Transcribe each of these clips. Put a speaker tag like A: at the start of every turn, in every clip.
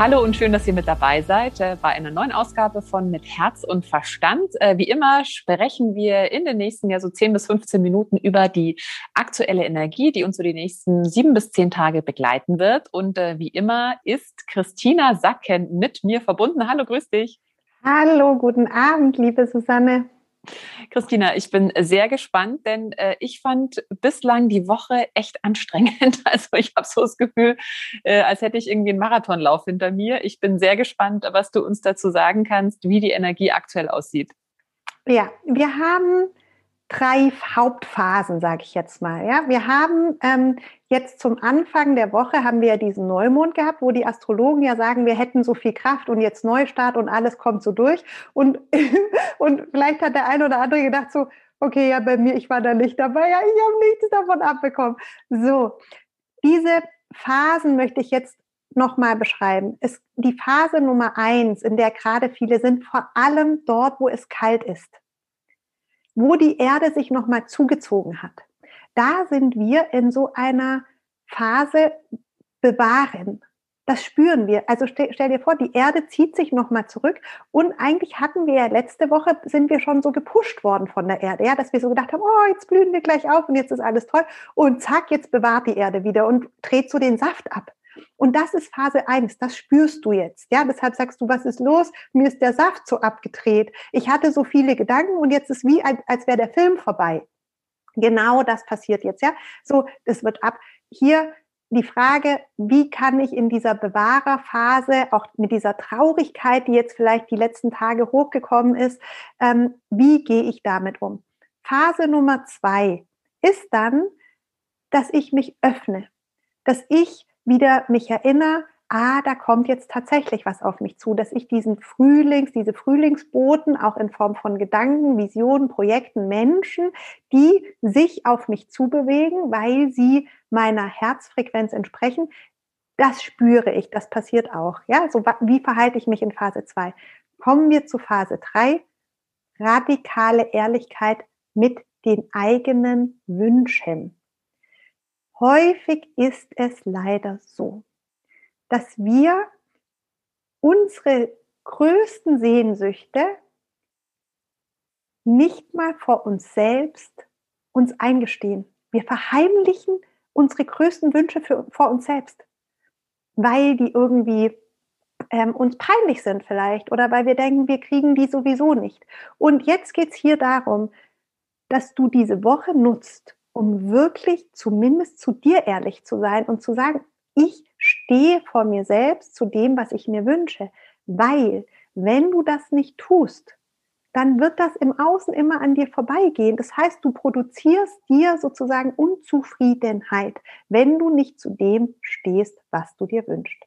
A: Hallo und schön, dass ihr mit dabei seid äh, bei einer neuen Ausgabe von Mit Herz und Verstand. Äh, wie immer sprechen wir in den nächsten ja so 10 bis 15 Minuten über die aktuelle Energie, die uns so die nächsten sieben bis zehn Tage begleiten wird. Und äh, wie immer ist Christina Sacken mit mir verbunden. Hallo, grüß dich.
B: Hallo, guten Abend, liebe Susanne.
A: Christina, ich bin sehr gespannt, denn äh, ich fand bislang die Woche echt anstrengend. Also ich habe so das Gefühl, äh, als hätte ich irgendwie einen Marathonlauf hinter mir. Ich bin sehr gespannt, was du uns dazu sagen kannst, wie die Energie aktuell aussieht.
B: Ja, wir haben drei Hauptphasen, sage ich jetzt mal. Ja, wir haben ähm, jetzt zum Anfang der Woche haben wir ja diesen Neumond gehabt, wo die Astrologen ja sagen, wir hätten so viel Kraft und jetzt Neustart und alles kommt so durch. Und und vielleicht hat der eine oder andere gedacht so, okay, ja bei mir, ich war da nicht dabei, ja, ich habe nichts davon abbekommen. So, diese Phasen möchte ich jetzt nochmal beschreiben. Es, die Phase Nummer eins, in der gerade viele sind, vor allem dort, wo es kalt ist wo die Erde sich nochmal zugezogen hat. Da sind wir in so einer Phase bewahren. Das spüren wir. Also stell, stell dir vor, die Erde zieht sich nochmal zurück und eigentlich hatten wir ja letzte Woche, sind wir schon so gepusht worden von der Erde, ja, dass wir so gedacht haben, oh, jetzt blühen wir gleich auf und jetzt ist alles toll und zack, jetzt bewahrt die Erde wieder und dreht so den Saft ab. Und das ist Phase 1, das spürst du jetzt. Ja, deshalb sagst du, was ist los? Mir ist der Saft so abgedreht. Ich hatte so viele Gedanken und jetzt ist wie, als wäre der Film vorbei. Genau das passiert jetzt, ja. So, es wird ab. Hier die Frage, wie kann ich in dieser Bewahrerphase, auch mit dieser Traurigkeit, die jetzt vielleicht die letzten Tage hochgekommen ist, ähm, wie gehe ich damit um? Phase Nummer zwei ist dann, dass ich mich öffne, dass ich wieder mich erinnere, ah, da kommt jetzt tatsächlich was auf mich zu, dass ich diesen Frühlings, diese Frühlingsboten auch in Form von Gedanken, Visionen, Projekten, Menschen, die sich auf mich zubewegen, weil sie meiner Herzfrequenz entsprechen, das spüre ich, das passiert auch. Ja, so wie verhalte ich mich in Phase 2? Kommen wir zu Phase 3, radikale Ehrlichkeit mit den eigenen Wünschen. Häufig ist es leider so, dass wir unsere größten Sehnsüchte nicht mal vor uns selbst uns eingestehen. Wir verheimlichen unsere größten Wünsche für, vor uns selbst, weil die irgendwie ähm, uns peinlich sind vielleicht oder weil wir denken, wir kriegen die sowieso nicht. Und jetzt geht es hier darum, dass du diese Woche nutzt, um wirklich zumindest zu dir ehrlich zu sein und zu sagen, ich stehe vor mir selbst zu dem, was ich mir wünsche. Weil, wenn du das nicht tust, dann wird das im Außen immer an dir vorbeigehen. Das heißt, du produzierst dir sozusagen Unzufriedenheit, wenn du nicht zu dem stehst, was du dir wünschst.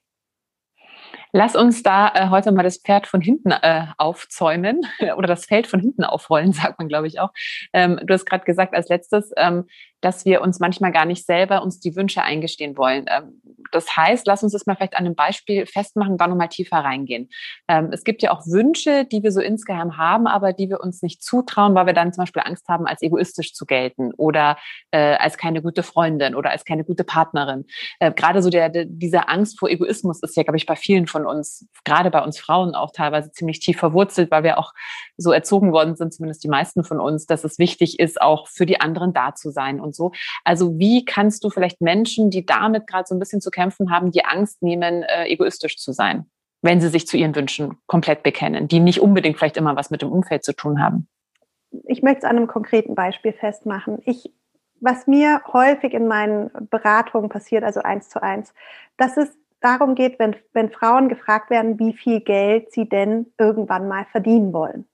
A: Lass uns da äh, heute mal das Pferd von hinten äh, aufzäumen oder das Feld von hinten aufrollen, sagt man, glaube ich auch. Ähm, du hast gerade gesagt als letztes, ähm, dass wir uns manchmal gar nicht selber uns die Wünsche eingestehen wollen. Ähm, das heißt, lass uns das mal vielleicht an einem Beispiel festmachen, da nochmal tiefer reingehen. Ähm, es gibt ja auch Wünsche, die wir so insgeheim haben, aber die wir uns nicht zutrauen, weil wir dann zum Beispiel Angst haben, als egoistisch zu gelten oder äh, als keine gute Freundin oder als keine gute Partnerin. Äh, gerade so der, der, diese Angst vor Egoismus ist ja, glaube ich, bei vielen von uns, gerade bei uns Frauen auch teilweise ziemlich tief verwurzelt, weil wir auch so erzogen worden sind, zumindest die meisten von uns, dass es wichtig ist, auch für die anderen da zu sein und so. Also wie kannst du vielleicht Menschen, die damit gerade so ein bisschen zu kämpfen haben, die Angst nehmen, äh, egoistisch zu sein, wenn sie sich zu ihren Wünschen komplett bekennen, die nicht unbedingt vielleicht immer was mit dem Umfeld zu tun haben?
B: Ich möchte es an einem konkreten Beispiel festmachen. Ich was mir häufig in meinen Beratungen passiert, also eins zu eins, dass es darum geht, wenn, wenn Frauen gefragt werden, wie viel Geld sie denn irgendwann mal verdienen wollen.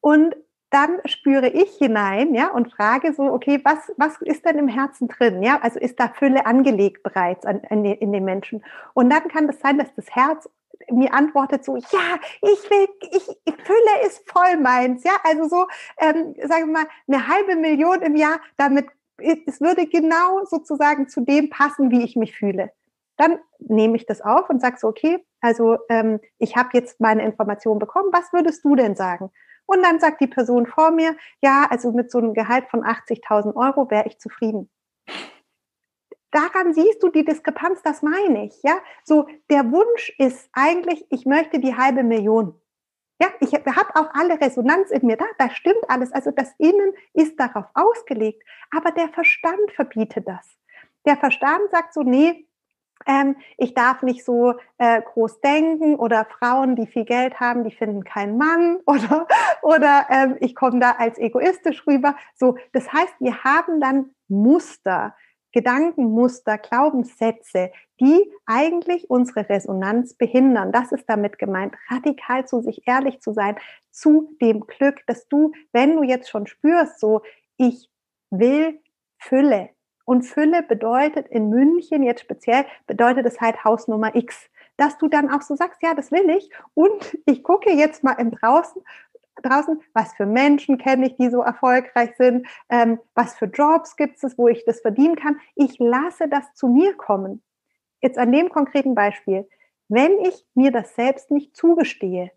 B: Und dann spüre ich hinein, ja, und frage so, okay, was, was ist denn im Herzen drin? Ja, also ist da Fülle angelegt bereits an, in, in den Menschen? Und dann kann es das sein, dass das Herz mir antwortet so, ja, ich will, ich, Fülle ist voll meins, ja, also so, ähm, sagen wir mal, eine halbe Million im Jahr, damit, es würde genau sozusagen zu dem passen, wie ich mich fühle. Dann nehme ich das auf und sage so, okay, also ähm, ich habe jetzt meine Information bekommen, was würdest du denn sagen? Und dann sagt die Person vor mir, ja, also mit so einem Gehalt von 80.000 Euro wäre ich zufrieden. Daran siehst du die Diskrepanz, das meine ich, ja. So, der Wunsch ist eigentlich, ich möchte die halbe Million. Ja, ich habe auch alle Resonanz in mir da, da stimmt alles. Also das Innen ist darauf ausgelegt, aber der Verstand verbietet das. Der Verstand sagt so, nee, ähm, ich darf nicht so äh, groß denken oder Frauen, die viel Geld haben, die finden keinen Mann oder, oder ähm, ich komme da als egoistisch rüber. So, das heißt, wir haben dann Muster, Gedankenmuster, Glaubenssätze, die eigentlich unsere Resonanz behindern. Das ist damit gemeint, radikal zu sich ehrlich zu sein, zu dem Glück, dass du, wenn du jetzt schon spürst, so, ich will Fülle. Und Fülle bedeutet in München jetzt speziell, bedeutet es halt Hausnummer X dass du dann auch so sagst, ja, das will ich. Und ich gucke jetzt mal im Draußen draußen, was für Menschen kenne ich, die so erfolgreich sind, ähm, was für Jobs gibt es, wo ich das verdienen kann. Ich lasse das zu mir kommen. Jetzt an dem konkreten Beispiel. Wenn ich mir das selbst nicht zugestehe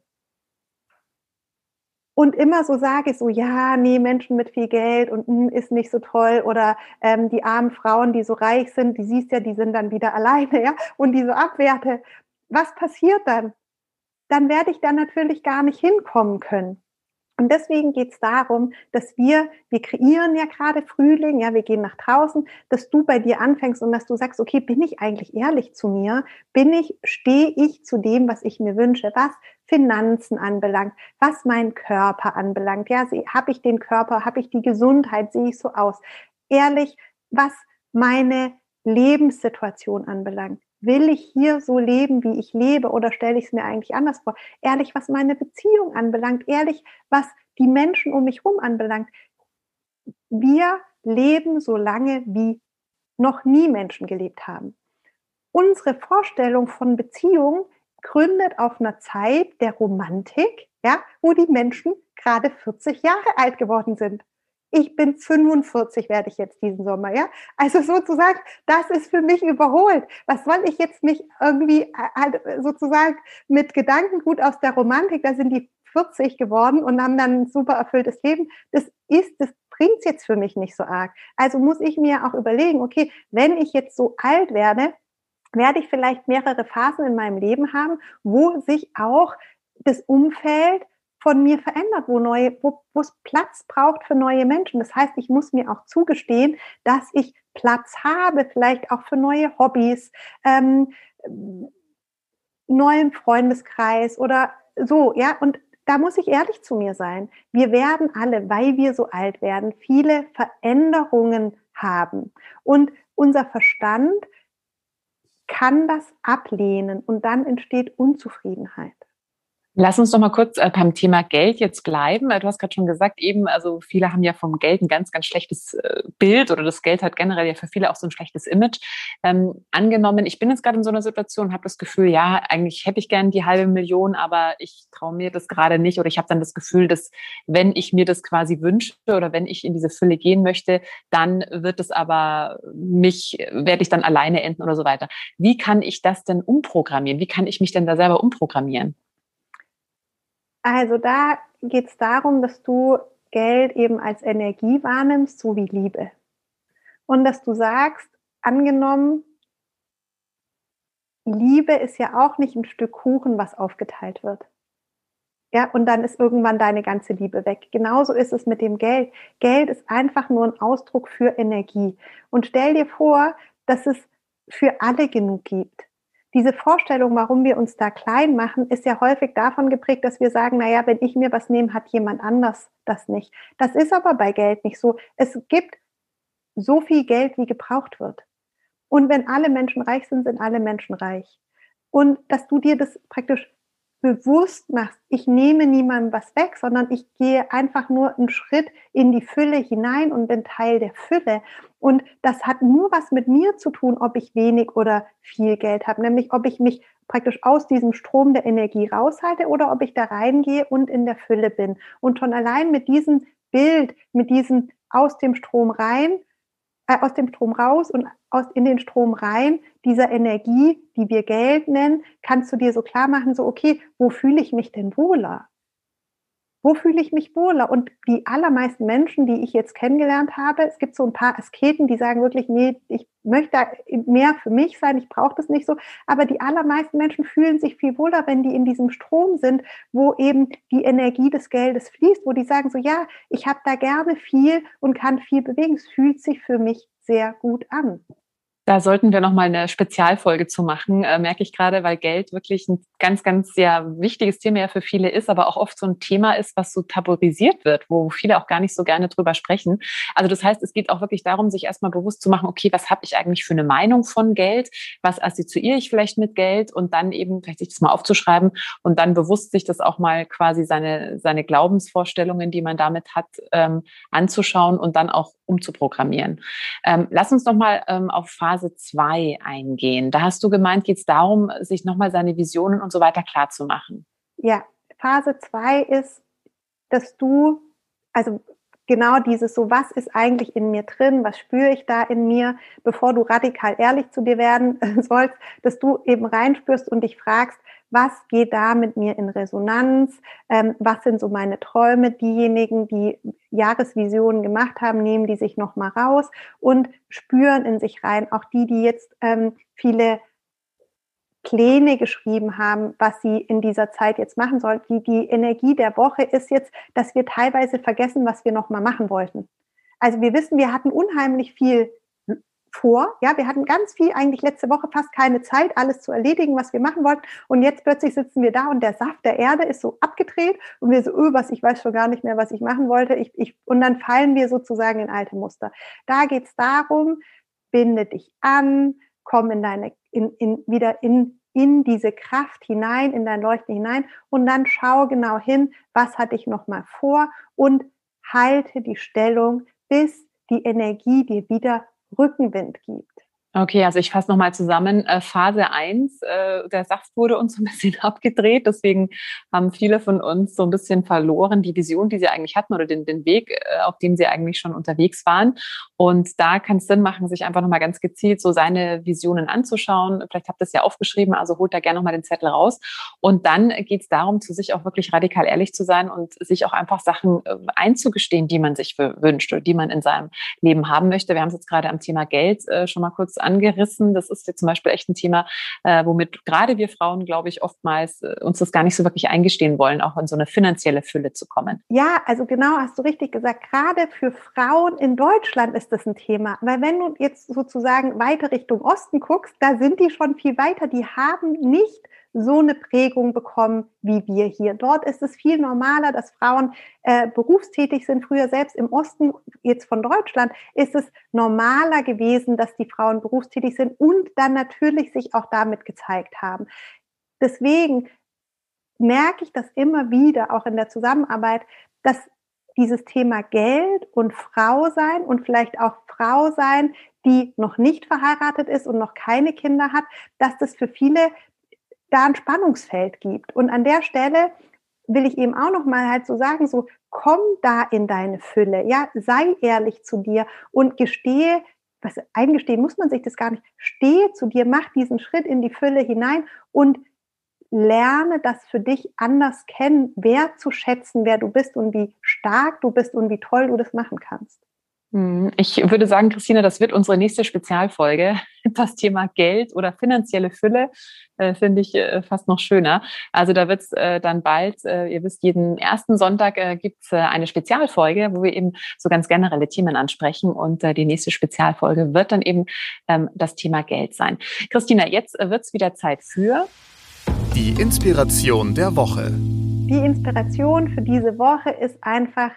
B: und immer so sage, so ja, nee, Menschen mit viel Geld und mh, hm, ist nicht so toll oder ähm, die armen Frauen, die so reich sind, die siehst ja, die sind dann wieder alleine, ja, und die so abwerte. Was passiert dann? Dann werde ich da natürlich gar nicht hinkommen können. Und deswegen geht es darum, dass wir, wir kreieren ja gerade Frühling, ja, wir gehen nach draußen, dass du bei dir anfängst und dass du sagst, okay, bin ich eigentlich ehrlich zu mir? Bin ich, stehe ich zu dem, was ich mir wünsche, was Finanzen anbelangt, was meinen Körper anbelangt? Ja, habe ich den Körper, habe ich die Gesundheit, sehe ich so aus? Ehrlich, was meine Lebenssituation anbelangt will ich hier so leben, wie ich lebe, oder stelle ich es mir eigentlich anders vor? Ehrlich, was meine Beziehung anbelangt, ehrlich, was die Menschen um mich herum anbelangt. Wir leben so lange, wie noch nie Menschen gelebt haben. Unsere Vorstellung von Beziehung gründet auf einer Zeit der Romantik, ja, wo die Menschen gerade 40 Jahre alt geworden sind ich bin 45, werde ich jetzt diesen Sommer, ja. Also sozusagen, das ist für mich überholt. Was soll ich jetzt mich irgendwie äh, halt sozusagen mit Gedankengut aus der Romantik, da sind die 40 geworden und haben dann ein super erfülltes Leben. Das ist, das bringt es jetzt für mich nicht so arg. Also muss ich mir auch überlegen, okay, wenn ich jetzt so alt werde, werde ich vielleicht mehrere Phasen in meinem Leben haben, wo sich auch das Umfeld von mir verändert, wo neue, wo es Platz braucht für neue Menschen. Das heißt, ich muss mir auch zugestehen, dass ich Platz habe, vielleicht auch für neue Hobbys, ähm, neuen Freundeskreis oder so, ja. Und da muss ich ehrlich zu mir sein. Wir werden alle, weil wir so alt werden, viele Veränderungen haben. Und unser Verstand kann das ablehnen und dann entsteht Unzufriedenheit.
A: Lass uns doch mal kurz äh, beim Thema Geld jetzt bleiben. Du hast gerade schon gesagt, eben, also viele haben ja vom Geld ein ganz, ganz schlechtes äh, Bild oder das Geld hat generell ja für viele auch so ein schlechtes Image. Ähm, angenommen, ich bin jetzt gerade in so einer Situation habe das Gefühl, ja, eigentlich hätte ich gern die halbe Million, aber ich traue mir das gerade nicht oder ich habe dann das Gefühl, dass wenn ich mir das quasi wünsche oder wenn ich in diese Fülle gehen möchte, dann wird es aber mich, werde ich dann alleine enden oder so weiter. Wie kann ich das denn umprogrammieren? Wie kann ich mich denn da selber umprogrammieren?
B: Also da geht es darum, dass du Geld eben als Energie wahrnimmst, so wie Liebe. Und dass du sagst, angenommen, Liebe ist ja auch nicht ein Stück Kuchen, was aufgeteilt wird. Ja, und dann ist irgendwann deine ganze Liebe weg. Genauso ist es mit dem Geld. Geld ist einfach nur ein Ausdruck für Energie. Und stell dir vor, dass es für alle genug gibt diese Vorstellung, warum wir uns da klein machen, ist ja häufig davon geprägt, dass wir sagen, naja, wenn ich mir was nehme, hat jemand anders das nicht. Das ist aber bei Geld nicht so. Es gibt so viel Geld, wie gebraucht wird. Und wenn alle Menschen reich sind, sind alle Menschen reich. Und dass du dir das praktisch bewusst machst, ich nehme niemandem was weg, sondern ich gehe einfach nur einen Schritt in die Fülle hinein und bin Teil der Fülle. Und das hat nur was mit mir zu tun, ob ich wenig oder viel Geld habe, nämlich ob ich mich praktisch aus diesem Strom der Energie raushalte oder ob ich da reingehe und in der Fülle bin. Und schon allein mit diesem Bild, mit diesem aus dem Strom rein, äh, aus dem Strom raus und aus, in den Strom rein, dieser Energie, die wir Geld nennen, kannst du dir so klar machen, so, okay, wo fühle ich mich denn wohler? Wo fühle ich mich wohler? Und die allermeisten Menschen, die ich jetzt kennengelernt habe, es gibt so ein paar Asketen, die sagen wirklich, nee, ich möchte mehr für mich sein, ich brauche das nicht so. Aber die allermeisten Menschen fühlen sich viel wohler, wenn die in diesem Strom sind, wo eben die Energie des Geldes fließt, wo die sagen so, ja, ich habe da gerne viel und kann viel bewegen. Es fühlt sich für mich sehr gut an.
A: Da sollten wir noch mal eine Spezialfolge zu machen, äh, merke ich gerade, weil Geld wirklich ein ganz, ganz sehr wichtiges Thema ja für viele ist, aber auch oft so ein Thema ist, was so tabuisiert wird, wo viele auch gar nicht so gerne drüber sprechen. Also das heißt, es geht auch wirklich darum, sich erstmal bewusst zu machen, okay, was habe ich eigentlich für eine Meinung von Geld? Was assoziiere ich vielleicht mit Geld? Und dann eben vielleicht sich das mal aufzuschreiben und dann bewusst sich das auch mal quasi seine, seine Glaubensvorstellungen, die man damit hat, ähm, anzuschauen und dann auch umzuprogrammieren. Ähm, lass uns noch mal ähm, auf Phase 2 eingehen. Da hast du gemeint, geht es darum, sich noch mal seine Visionen und so weiter klar zu machen.
B: Ja, Phase 2 ist, dass du, also genau dieses so, was ist eigentlich in mir drin, was spüre ich da in mir, bevor du radikal ehrlich zu dir werden sollst, dass du eben reinspürst und dich fragst, was geht da mit mir in Resonanz, ähm, was sind so meine Träume, diejenigen, die Jahresvisionen gemacht haben, nehmen die sich nochmal raus und spüren in sich rein, auch die, die jetzt ähm, viele Pläne geschrieben haben, was sie in dieser Zeit jetzt machen sollen. Die, die Energie der Woche ist jetzt, dass wir teilweise vergessen, was wir nochmal machen wollten. Also wir wissen, wir hatten unheimlich viel vor. Ja, wir hatten ganz viel, eigentlich letzte Woche fast keine Zeit, alles zu erledigen, was wir machen wollten. Und jetzt plötzlich sitzen wir da und der Saft der Erde ist so abgedreht und wir so, öh, was, ich weiß schon gar nicht mehr, was ich machen wollte. Ich, ich, und dann fallen wir sozusagen in alte Muster. Da geht es darum, binde dich an, komm in deine, in, in, wieder in, in diese Kraft hinein, in dein Leuchten hinein und dann schau genau hin, was hatte ich nochmal vor und halte die Stellung, bis die Energie dir wieder Rückenwind gibt.
A: Okay, also ich fasse nochmal zusammen. Äh, Phase 1, äh, der Saft wurde uns ein bisschen abgedreht. Deswegen haben viele von uns so ein bisschen verloren die Vision, die sie eigentlich hatten oder den, den Weg, äh, auf dem sie eigentlich schon unterwegs waren. Und da kann es Sinn machen, sich einfach nochmal ganz gezielt so seine Visionen anzuschauen. Vielleicht habt ihr es ja aufgeschrieben, also holt da gerne nochmal den Zettel raus. Und dann geht es darum, zu sich auch wirklich radikal ehrlich zu sein und sich auch einfach Sachen einzugestehen, die man sich wünscht oder die man in seinem Leben haben möchte. Wir haben es jetzt gerade am Thema Geld schon mal kurz angerissen. Das ist jetzt zum Beispiel echt ein Thema, äh, womit gerade wir Frauen, glaube ich, oftmals äh, uns das gar nicht so wirklich eingestehen wollen, auch in so eine finanzielle Fülle zu kommen.
B: Ja, also genau hast du richtig gesagt. Gerade für Frauen in Deutschland ist das ein Thema. Weil wenn du jetzt sozusagen weiter Richtung Osten guckst, da sind die schon viel weiter. Die haben nicht so eine Prägung bekommen wie wir hier. Dort ist es viel normaler, dass Frauen äh, berufstätig sind. Früher selbst im Osten, jetzt von Deutschland, ist es normaler gewesen, dass die Frauen berufstätig sind und dann natürlich sich auch damit gezeigt haben. Deswegen merke ich das immer wieder, auch in der Zusammenarbeit, dass dieses Thema Geld und Frau sein und vielleicht auch Frau sein, die noch nicht verheiratet ist und noch keine Kinder hat, dass das für viele da ein Spannungsfeld gibt. Und an der Stelle will ich eben auch noch mal halt so sagen, so komm da in deine Fülle, ja, sei ehrlich zu dir und gestehe, was eingestehen muss man sich das gar nicht, stehe zu dir, mach diesen Schritt in die Fülle hinein und lerne das für dich anders kennen, wer zu schätzen, wer du bist und wie stark du bist und wie toll du das machen kannst.
A: Hm, ich würde sagen, Christina, das wird unsere nächste Spezialfolge. Das Thema Geld oder finanzielle Fülle äh, finde ich äh, fast noch schöner. Also da wird es äh, dann bald, äh, ihr wisst, jeden ersten Sonntag äh, gibt es äh, eine Spezialfolge, wo wir eben so ganz generelle Themen ansprechen. Und äh, die nächste Spezialfolge wird dann eben ähm, das Thema Geld sein. Christina, jetzt äh, wird es wieder Zeit für
C: die Inspiration der Woche.
B: Die Inspiration für diese Woche ist einfach,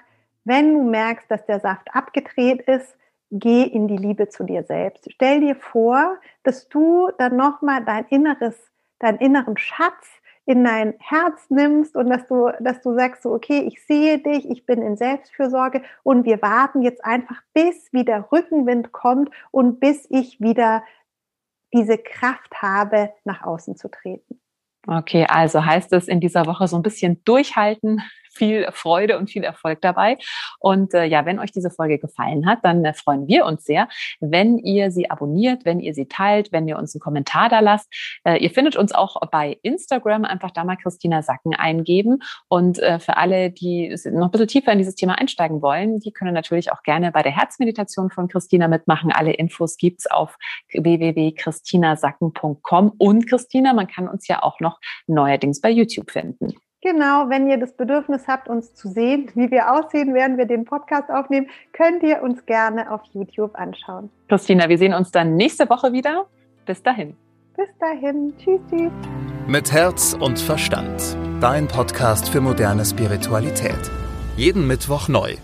B: wenn du merkst, dass der Saft abgedreht ist, geh in die Liebe zu dir selbst. Stell dir vor, dass du dann nochmal dein inneres, deinen inneren Schatz in dein Herz nimmst und dass du, dass du sagst so, okay, ich sehe dich, ich bin in Selbstfürsorge und wir warten jetzt einfach, bis wieder Rückenwind kommt und bis ich wieder diese Kraft habe, nach außen zu treten.
A: Okay, also heißt es in dieser Woche so ein bisschen durchhalten, viel Freude und viel Erfolg dabei. Und äh, ja, wenn euch diese Folge gefallen hat, dann äh, freuen wir uns sehr, wenn ihr sie abonniert, wenn ihr sie teilt, wenn ihr uns einen Kommentar da lasst. Äh, ihr findet uns auch bei Instagram, einfach da mal Christina Sacken eingeben. Und äh, für alle, die noch ein bisschen tiefer in dieses Thema einsteigen wollen, die können natürlich auch gerne bei der Herzmeditation von Christina mitmachen. Alle Infos gibt's auf www.christinasacken.com. Und Christina, man kann uns ja auch noch neuerdings bei YouTube finden.
B: Genau, wenn ihr das Bedürfnis habt, uns zu sehen, wie wir aussehen, während wir den Podcast aufnehmen, könnt ihr uns gerne auf YouTube anschauen.
A: Christina, wir sehen uns dann nächste Woche wieder. Bis dahin.
B: Bis dahin. Tschüss, tschüss.
C: Mit Herz und Verstand. Dein Podcast für moderne Spiritualität. Jeden Mittwoch neu.